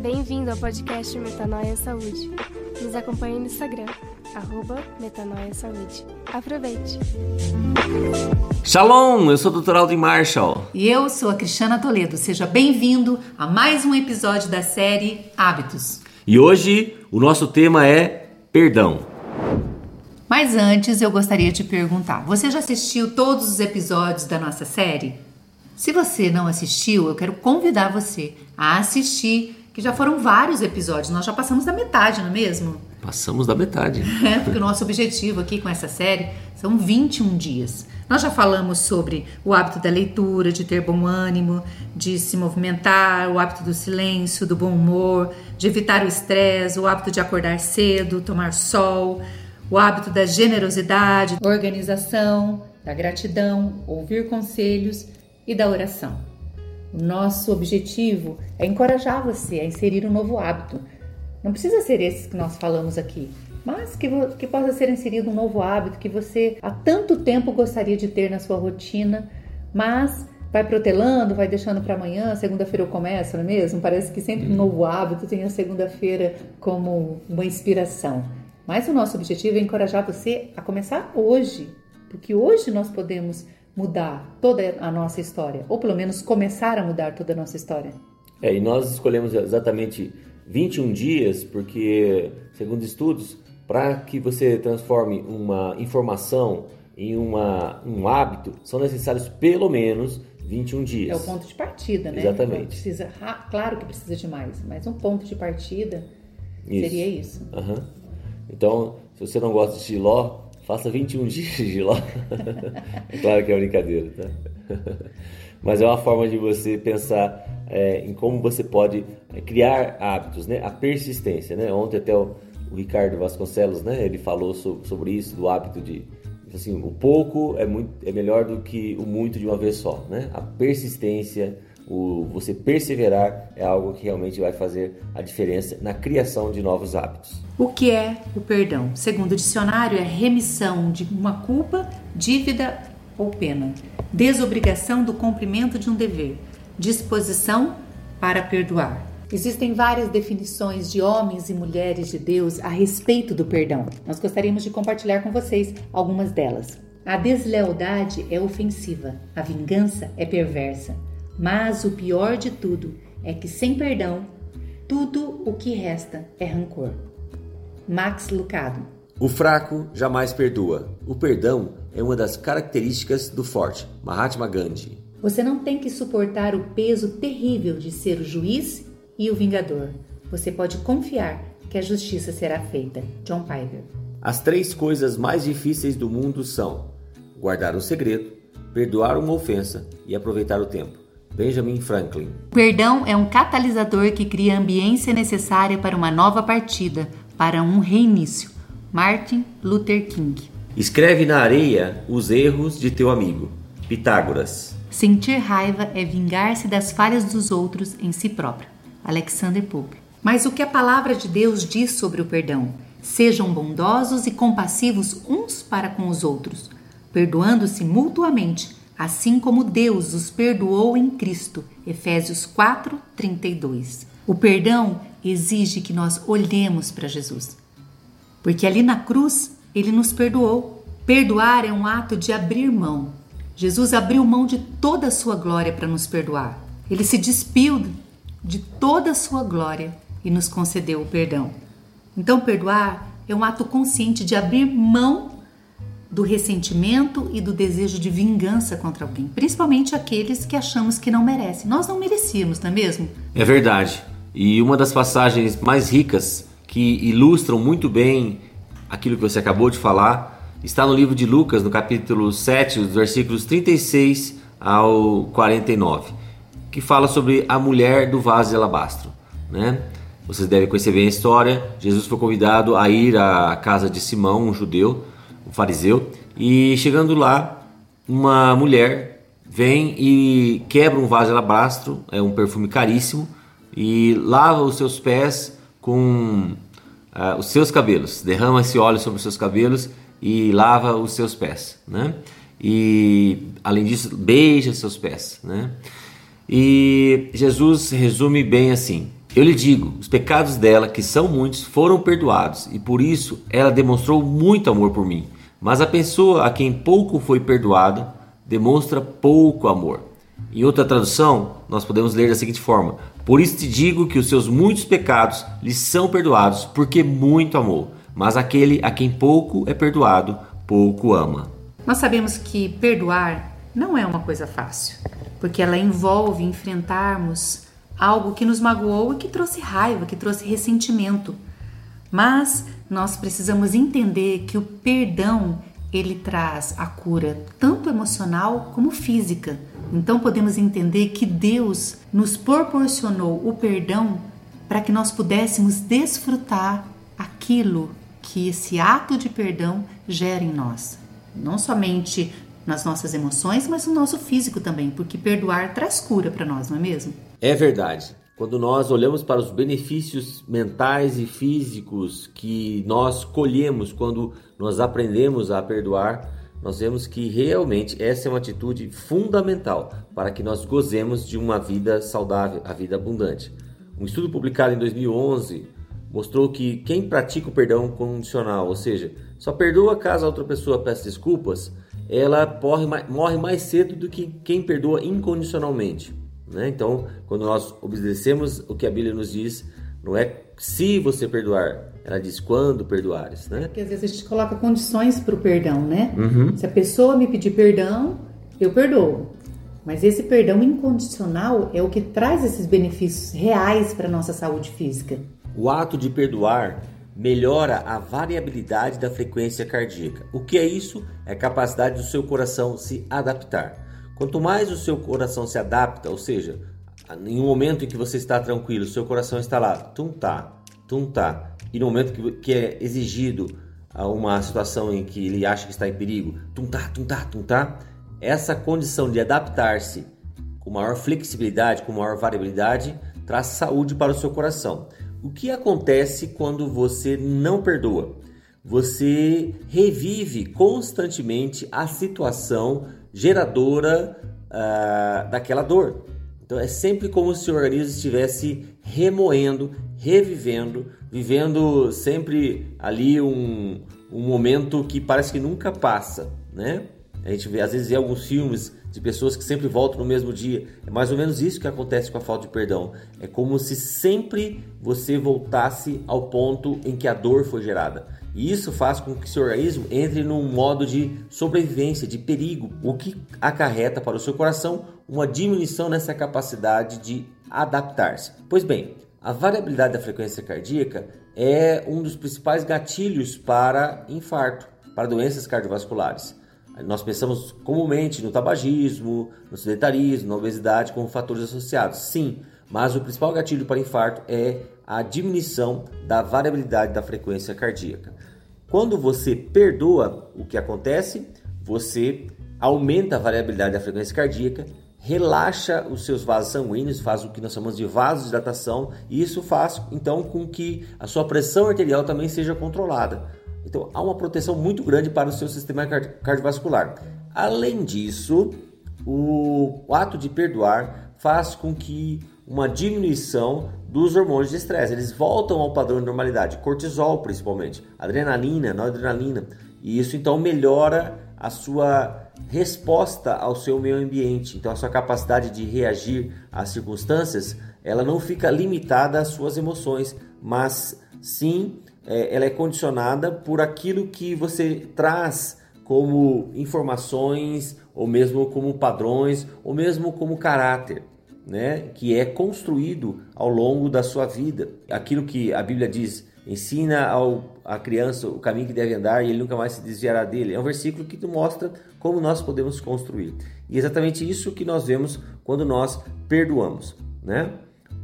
Bem-vindo ao podcast Metanoia Saúde. Nos acompanhe no Instagram, arroba Metanoia Saúde. Aproveite! Shalom, eu sou o Dr. Aldo Marshall. E eu sou a Cristiana Toledo. Seja bem-vindo a mais um episódio da série Hábitos. E hoje o nosso tema é perdão. Mas antes eu gostaria de perguntar: você já assistiu todos os episódios da nossa série? Se você não assistiu, eu quero convidar você a assistir que já foram vários episódios, nós já passamos da metade, não é mesmo? Passamos da metade. É, porque o nosso objetivo aqui com essa série são 21 dias. Nós já falamos sobre o hábito da leitura, de ter bom ânimo, de se movimentar, o hábito do silêncio, do bom humor, de evitar o estresse, o hábito de acordar cedo, tomar sol, o hábito da generosidade, organização, da gratidão, ouvir conselhos e da oração. O nosso objetivo é encorajar você a inserir um novo hábito. Não precisa ser esse que nós falamos aqui, mas que, que possa ser inserido um novo hábito que você há tanto tempo gostaria de ter na sua rotina, mas vai protelando, vai deixando para amanhã, segunda-feira eu começo, não é mesmo? Parece que sempre um novo hábito tem a segunda-feira como uma inspiração. Mas o nosso objetivo é encorajar você a começar hoje, porque hoje nós podemos mudar toda a nossa história, ou pelo menos começar a mudar toda a nossa história. É, e nós escolhemos exatamente 21 dias, porque, segundo estudos, para que você transforme uma informação em uma, um hábito, são necessários pelo menos 21 dias. É o ponto de partida, né? Exatamente. Precisa, claro que precisa de mais, mas um ponto de partida isso. seria isso. Uhum. Então, se você não gosta de Giló, Faça 21 dias de lá. claro que é brincadeira, tá? Mas é uma forma de você pensar é, em como você pode é, criar hábitos, né? A persistência, né? Ontem até o, o Ricardo Vasconcelos, né? Ele falou so, sobre isso, do hábito de assim, o pouco é muito é melhor do que o muito de uma vez só, né? A persistência, o você perseverar é algo que realmente vai fazer a diferença na criação de novos hábitos. O que é o perdão? Segundo o dicionário, é remissão de uma culpa, dívida ou pena, desobrigação do cumprimento de um dever, disposição para perdoar. Existem várias definições de homens e mulheres de Deus a respeito do perdão. Nós gostaríamos de compartilhar com vocês algumas delas. A deslealdade é ofensiva, a vingança é perversa, mas o pior de tudo é que sem perdão, tudo o que resta é rancor. Max Lucado. O fraco jamais perdoa. O perdão é uma das características do forte. Mahatma Gandhi. Você não tem que suportar o peso terrível de ser o juiz e o vingador. Você pode confiar que a justiça será feita. John Piper. As três coisas mais difíceis do mundo são guardar um segredo, perdoar uma ofensa e aproveitar o tempo. Benjamin Franklin. Perdão é um catalisador que cria a ambiência necessária para uma nova partida, para um reinício. Martin Luther King. Escreve na areia os erros de teu amigo. Pitágoras. Sentir raiva é vingar-se das falhas dos outros em si próprio. Alexander Pope. Mas o que a palavra de Deus diz sobre o perdão? Sejam bondosos e compassivos uns para com os outros, perdoando-se mutuamente, assim como Deus os perdoou em Cristo. Efésios 4:32. O perdão exige que nós olhemos para Jesus. Porque ali na cruz ele nos perdoou. Perdoar é um ato de abrir mão. Jesus abriu mão de toda a sua glória para nos perdoar. Ele se despiu de toda a sua glória e nos concedeu o perdão. Então, perdoar é um ato consciente de abrir mão do ressentimento e do desejo de vingança contra alguém, principalmente aqueles que achamos que não merecem. Nós não merecíamos, não é mesmo? É verdade. E uma das passagens mais ricas que ilustram muito bem aquilo que você acabou de falar está no livro de Lucas, no capítulo 7, dos versículos 36 ao 49, que fala sobre a mulher do vaso de alabastro, né? Vocês devem conhecer bem a história. Jesus foi convidado a ir à casa de Simão, um judeu, um fariseu, e chegando lá, uma mulher vem e quebra um vaso de alabastro, é um perfume caríssimo, e lava os seus pés com uh, os seus cabelos, derrama esse óleo sobre os seus cabelos e lava os seus pés, né? E além disso, beija seus pés, né? E Jesus resume bem assim: Eu lhe digo, os pecados dela, que são muitos, foram perdoados, e por isso ela demonstrou muito amor por mim. Mas a pessoa a quem pouco foi perdoado demonstra pouco amor. Em outra tradução, nós podemos ler da seguinte forma: Por isso te digo que os seus muitos pecados lhe são perdoados, porque muito amou. Mas aquele a quem pouco é perdoado, pouco ama. Nós sabemos que perdoar não é uma coisa fácil, porque ela envolve enfrentarmos algo que nos magoou e que trouxe raiva, que trouxe ressentimento. Mas nós precisamos entender que o perdão ele traz a cura tanto emocional como física. Então podemos entender que Deus nos proporcionou o perdão para que nós pudéssemos desfrutar aquilo que esse ato de perdão gera em nós. Não somente nas nossas emoções, mas no nosso físico também, porque perdoar traz cura para nós, não é mesmo? É verdade. Quando nós olhamos para os benefícios mentais e físicos que nós colhemos quando nós aprendemos a perdoar, nós vemos que realmente essa é uma atitude fundamental para que nós gozemos de uma vida saudável, a vida abundante. Um estudo publicado em 2011 mostrou que quem pratica o perdão condicional, ou seja, só perdoa caso a outra pessoa peça desculpas, ela morre mais cedo do que quem perdoa incondicionalmente. Né? Então, quando nós obedecemos o que a Bíblia nos diz, não é se você perdoar, ela diz quando perdoares. Né? Porque às vezes a gente coloca condições para o perdão, né? Uhum. Se a pessoa me pedir perdão, eu perdoo. Mas esse perdão incondicional é o que traz esses benefícios reais para a nossa saúde física. O ato de perdoar melhora a variabilidade da frequência cardíaca. O que é isso? É a capacidade do seu coração se adaptar. Quanto mais o seu coração se adapta, ou seja, em um momento em que você está tranquilo, seu coração está lá, tum tá, tum tá, e no momento que, que é exigido uma situação em que ele acha que está em perigo, tum tá, tum tá, tum tá, essa condição de adaptar-se com maior flexibilidade, com maior variabilidade, traz saúde para o seu coração. O que acontece quando você não perdoa? Você revive constantemente a situação geradora uh, daquela dor. Então é sempre como se o organismo estivesse remoendo, revivendo, vivendo sempre ali um, um momento que parece que nunca passa, né? A gente vê, às vezes, vê alguns filmes de pessoas que sempre voltam no mesmo dia. É mais ou menos isso que acontece com a falta de perdão. É como se sempre você voltasse ao ponto em que a dor foi gerada. E isso faz com que seu organismo entre num modo de sobrevivência, de perigo, o que acarreta para o seu coração uma diminuição nessa capacidade de adaptar-se. Pois bem, a variabilidade da frequência cardíaca é um dos principais gatilhos para infarto, para doenças cardiovasculares. Nós pensamos comumente no tabagismo, no sedentarismo, na obesidade como fatores associados. Sim, mas o principal gatilho para infarto é a diminuição da variabilidade da frequência cardíaca. Quando você perdoa, o que acontece? Você aumenta a variabilidade da frequência cardíaca, relaxa os seus vasos sanguíneos, faz o que nós chamamos de vasodilatação, e isso faz então com que a sua pressão arterial também seja controlada. Então há uma proteção muito grande para o seu sistema cardiovascular. Além disso, o ato de perdoar faz com que uma diminuição dos hormônios de estresse, eles voltam ao padrão de normalidade, cortisol principalmente, adrenalina, noradrenalina, e isso então melhora a sua resposta ao seu meio ambiente. Então a sua capacidade de reagir às circunstâncias, ela não fica limitada às suas emoções, mas sim é, ela é condicionada por aquilo que você traz como informações, ou mesmo como padrões, ou mesmo como caráter. Né, que é construído ao longo da sua vida. Aquilo que a Bíblia diz, ensina ao, a criança o caminho que deve andar e ele nunca mais se desviará dele. É um versículo que mostra como nós podemos construir. E é exatamente isso que nós vemos quando nós perdoamos. Né?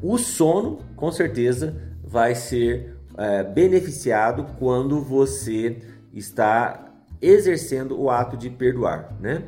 O sono, com certeza, vai ser é, beneficiado quando você está exercendo o ato de perdoar, né?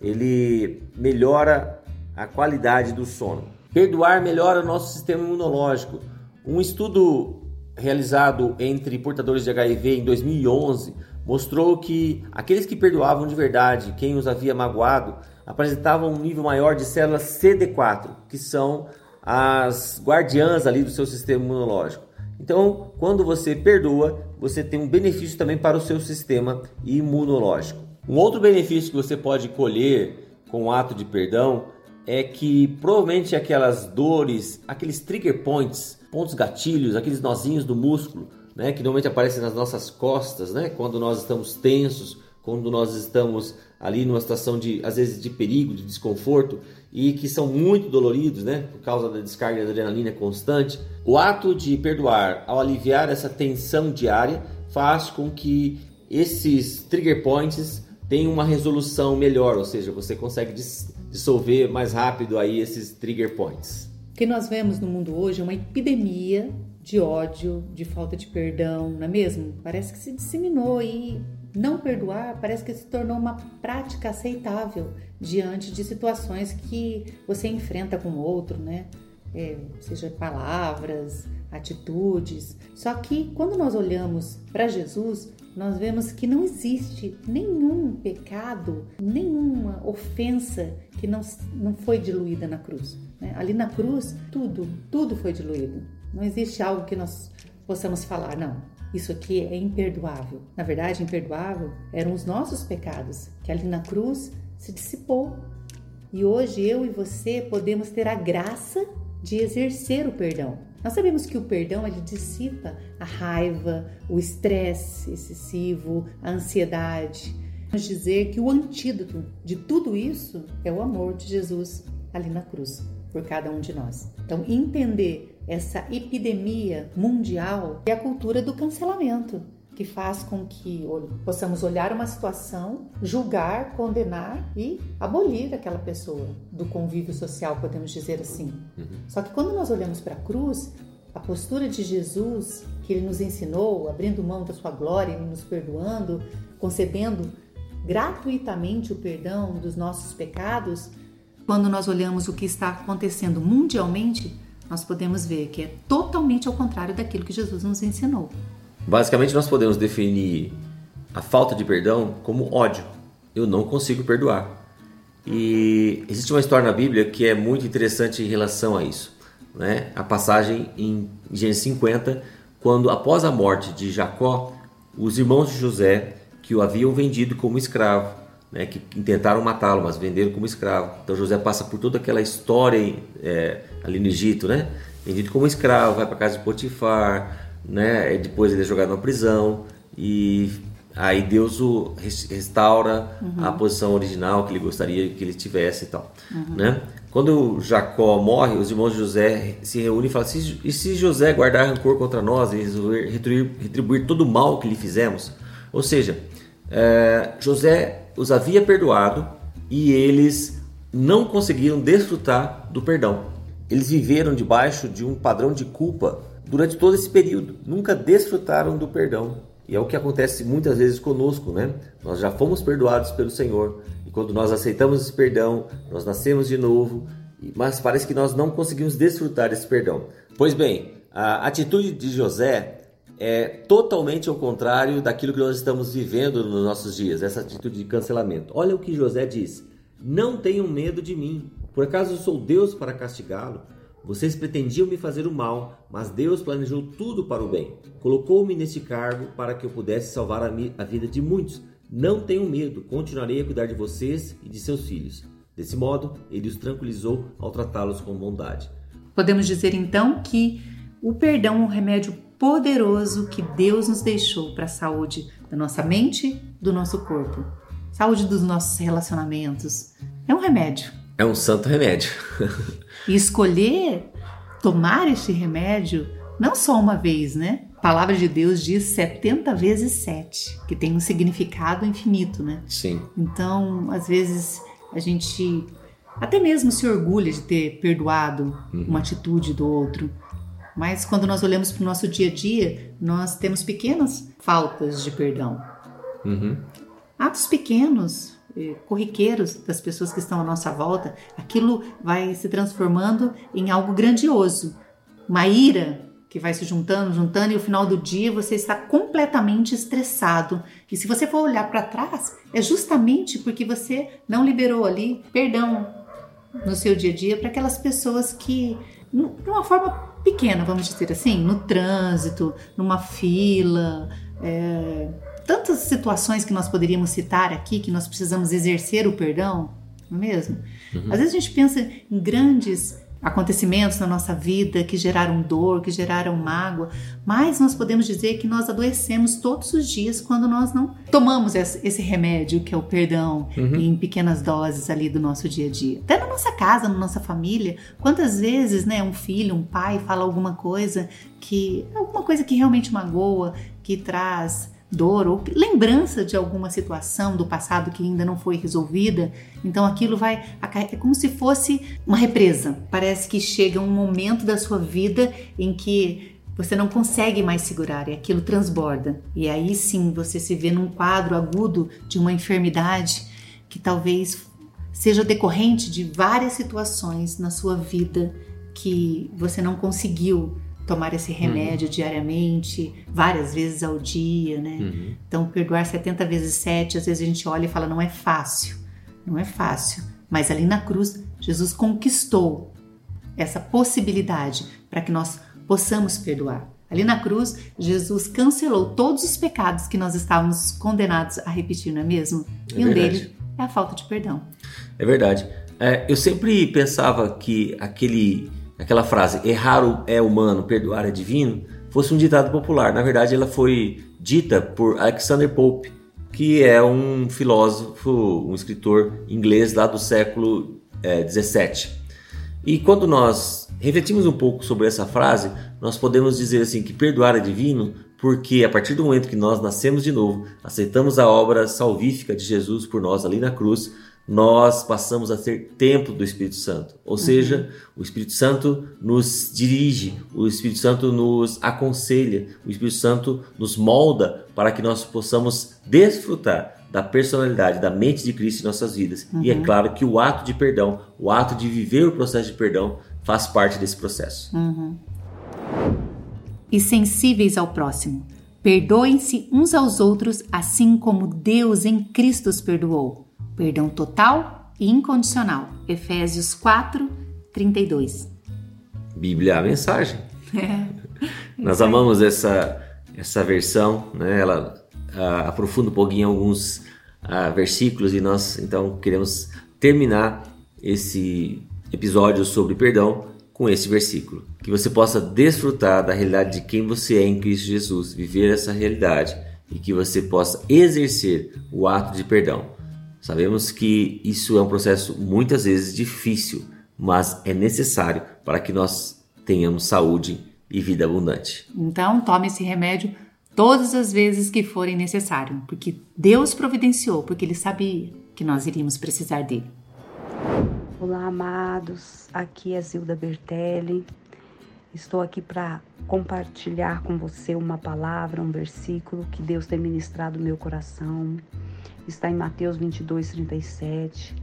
Ele melhora a qualidade do sono. Perdoar melhora o nosso sistema imunológico. Um estudo realizado entre portadores de HIV em 2011 mostrou que aqueles que perdoavam de verdade quem os havia magoado apresentavam um nível maior de células CD4, que são as guardiãs ali do seu sistema imunológico. Então, quando você perdoa, você tem um benefício também para o seu sistema imunológico. Um outro benefício que você pode colher com o ato de perdão é que provavelmente aquelas dores, aqueles trigger points, pontos gatilhos, aqueles nozinhos do músculo, né, que normalmente aparecem nas nossas costas, né, quando nós estamos tensos, quando nós estamos ali numa situação de às vezes de perigo, de desconforto e que são muito doloridos, né, por causa da descarga de adrenalina constante. O ato de perdoar, ao aliviar essa tensão diária, faz com que esses trigger points tenham uma resolução melhor, ou seja, você consegue dissolver mais rápido aí esses trigger points. O que nós vemos no mundo hoje é uma epidemia de ódio, de falta de perdão, não é mesmo? Parece que se disseminou e não perdoar parece que se tornou uma prática aceitável diante de situações que você enfrenta com o outro, né? É, seja palavras, atitudes. Só que quando nós olhamos para Jesus, nós vemos que não existe nenhum pecado, nenhuma ofensa que não, não foi diluída na cruz. Né? Ali na cruz, tudo, tudo foi diluído. Não existe algo que nós possamos falar, não, isso aqui é imperdoável. Na verdade, imperdoável eram os nossos pecados, que ali na cruz se dissipou. E hoje eu e você podemos ter a graça de exercer o perdão. Nós sabemos que o perdão ele dissipa a raiva, o estresse excessivo, a ansiedade. Vamos dizer que o antídoto de tudo isso é o amor de Jesus ali na cruz por cada um de nós. Então, entender essa epidemia mundial é a cultura do cancelamento, que faz com que possamos olhar uma situação, julgar, condenar e abolir aquela pessoa do convívio social, podemos dizer assim. Uhum. Só que quando nós olhamos para a cruz, a postura de Jesus que ele nos ensinou, abrindo mão da sua glória, e nos perdoando, concedendo gratuitamente o perdão dos nossos pecados, quando nós olhamos o que está acontecendo mundialmente, nós podemos ver que é totalmente ao contrário daquilo que Jesus nos ensinou. Basicamente, nós podemos definir a falta de perdão como ódio. Eu não consigo perdoar. E existe uma história na Bíblia que é muito interessante em relação a isso. Né? A passagem em Gênesis 50, quando após a morte de Jacó, os irmãos de José, que o haviam vendido como escravo, né, que tentaram matá-lo, mas venderam como escravo. Então José passa por toda aquela história é, ali no Egito, né? Vendido como escravo, vai para casa de Potifar, né? Depois ele é jogado na prisão e aí Deus o restaura uhum. a posição original que ele gostaria que ele tivesse e tal, uhum. né? Quando Jacó morre, os irmãos de José se reúnem e falam: e se José guardar rancor contra nós e resolver retribuir, retribuir todo o mal que lhe fizemos? Ou seja, é, José os havia perdoado e eles não conseguiram desfrutar do perdão. Eles viveram debaixo de um padrão de culpa durante todo esse período, nunca desfrutaram do perdão. E é o que acontece muitas vezes conosco, né? Nós já fomos perdoados pelo Senhor e quando nós aceitamos esse perdão, nós nascemos de novo, mas parece que nós não conseguimos desfrutar desse perdão. Pois bem, a atitude de José é totalmente ao contrário daquilo que nós estamos vivendo nos nossos dias, essa atitude de cancelamento. Olha o que José diz: Não tenham medo de mim, por acaso eu sou Deus para castigá-lo? Vocês pretendiam me fazer o mal, mas Deus planejou tudo para o bem. Colocou-me neste cargo para que eu pudesse salvar a, vida de muitos. Não tenham medo, continuarei a cuidar de vocês e de seus filhos. Desse modo, ele os tranquilizou ao tratá-los com bondade. Podemos dizer então que o perdão é um remédio poderoso que Deus nos deixou para a saúde da nossa mente, do nosso corpo, saúde dos nossos relacionamentos. É um remédio. É um santo remédio. e escolher tomar este remédio não só uma vez, né? A palavra de Deus diz 70 vezes 7, que tem um significado infinito, né? Sim. Então, às vezes a gente até mesmo se orgulha de ter perdoado uhum. uma atitude do outro. Mas quando nós olhamos para o nosso dia a dia, nós temos pequenas faltas de perdão. Uhum. Atos pequenos, corriqueiros das pessoas que estão à nossa volta, aquilo vai se transformando em algo grandioso. Uma ira que vai se juntando, juntando, e no final do dia você está completamente estressado. E se você for olhar para trás, é justamente porque você não liberou ali perdão no seu dia a dia para aquelas pessoas que, de uma forma pequena, vamos dizer assim, no trânsito, numa fila, é, tantas situações que nós poderíamos citar aqui que nós precisamos exercer o perdão, não é mesmo? Uhum. Às vezes a gente pensa em grandes acontecimentos na nossa vida que geraram dor, que geraram mágoa, mas nós podemos dizer que nós adoecemos todos os dias quando nós não tomamos esse remédio que é o perdão uhum. em pequenas doses ali do nosso dia a dia. Até na nossa casa, na nossa família, quantas vezes, né, um filho, um pai fala alguma coisa que alguma coisa que realmente magoa, que traz dor ou lembrança de alguma situação do passado que ainda não foi resolvida. Então aquilo vai é como se fosse uma represa. Parece que chega um momento da sua vida em que você não consegue mais segurar e aquilo transborda. E aí sim você se vê num quadro agudo de uma enfermidade que talvez seja decorrente de várias situações na sua vida que você não conseguiu tomar esse remédio uhum. diariamente, várias vezes ao dia, né? Uhum. Então, perdoar 70 vezes 7, às vezes a gente olha e fala, não é fácil, não é fácil. Mas ali na cruz, Jesus conquistou essa possibilidade para que nós possamos perdoar. Ali na cruz, Jesus cancelou todos os pecados que nós estávamos condenados a repetir, não é mesmo? É e um deles é a falta de perdão. É verdade. É, eu sempre pensava que aquele aquela frase errar é humano, perdoar é divino, fosse um ditado popular. Na verdade, ela foi dita por Alexander Pope, que é um filósofo, um escritor inglês lá do século é, 17. E quando nós refletimos um pouco sobre essa frase, nós podemos dizer assim que perdoar é divino porque a partir do momento que nós nascemos de novo, aceitamos a obra salvífica de Jesus por nós ali na cruz, nós passamos a ser templo do Espírito Santo. Ou uhum. seja, o Espírito Santo nos dirige, o Espírito Santo nos aconselha, o Espírito Santo nos molda para que nós possamos desfrutar da personalidade, da mente de Cristo em nossas vidas. Uhum. E é uhum. claro que o ato de perdão, o ato de viver o processo de perdão, faz parte desse processo. Uhum. E sensíveis ao próximo. Perdoem-se uns aos outros, assim como Deus em Cristo os perdoou. Perdão total e incondicional. Efésios 4, 32. Bíblia é a mensagem. É. Nós amamos essa, essa versão, né? ela aprofunda um pouquinho alguns uh, versículos e nós então queremos terminar esse episódio sobre perdão com esse versículo. Que você possa desfrutar da realidade de quem você é em Cristo Jesus, viver essa realidade e que você possa exercer o ato de perdão. Sabemos que isso é um processo muitas vezes difícil, mas é necessário para que nós tenhamos saúde e vida abundante. Então, tome esse remédio todas as vezes que forem necessário, porque Deus providenciou, porque Ele sabia que nós iríamos precisar dele. Olá, amados. Aqui é Zilda Bertelli. Estou aqui para compartilhar com você uma palavra, um versículo que Deus tem ministrado no meu coração está em Mateus 22, 37,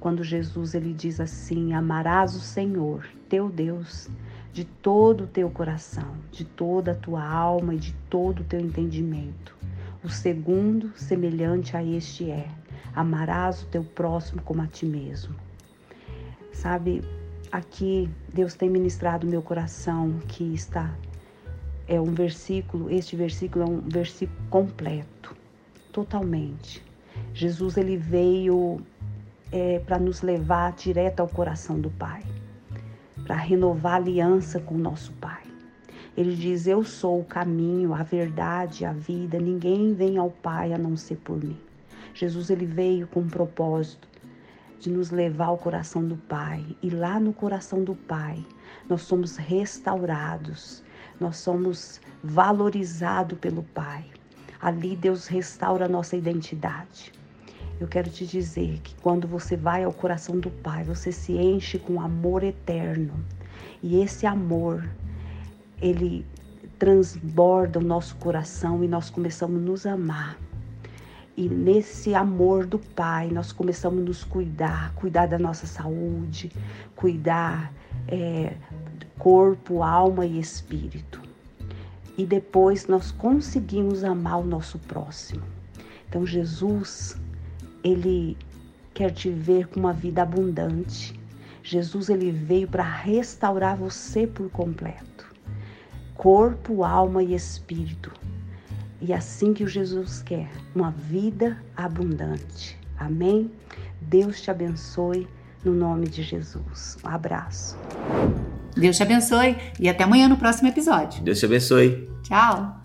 quando Jesus ele diz assim: Amarás o Senhor, teu Deus, de todo o teu coração, de toda a tua alma e de todo o teu entendimento. O segundo, semelhante a este é: amarás o teu próximo como a ti mesmo. Sabe, aqui Deus tem ministrado meu coração que está é um versículo, este versículo é um versículo completo, totalmente. Jesus ele veio é, para nos levar direto ao coração do Pai, para renovar a aliança com o nosso Pai. Ele diz: Eu sou o caminho, a verdade, a vida. Ninguém vem ao Pai a não ser por mim. Jesus ele veio com um propósito de nos levar ao coração do Pai. E lá no coração do Pai, nós somos restaurados, nós somos valorizados pelo Pai. Ali Deus restaura a nossa identidade. Eu quero te dizer que quando você vai ao coração do Pai, você se enche com amor eterno. E esse amor, ele transborda o nosso coração e nós começamos a nos amar. E nesse amor do Pai, nós começamos a nos cuidar, cuidar da nossa saúde, cuidar é, corpo, alma e espírito. E depois nós conseguimos amar o nosso próximo. Então Jesus, ele quer te ver com uma vida abundante. Jesus ele veio para restaurar você por completo. Corpo, alma e espírito. E assim que o Jesus quer, uma vida abundante. Amém? Deus te abençoe no nome de Jesus. Um abraço. Deus te abençoe e até amanhã no próximo episódio. Deus te abençoe. Tchau.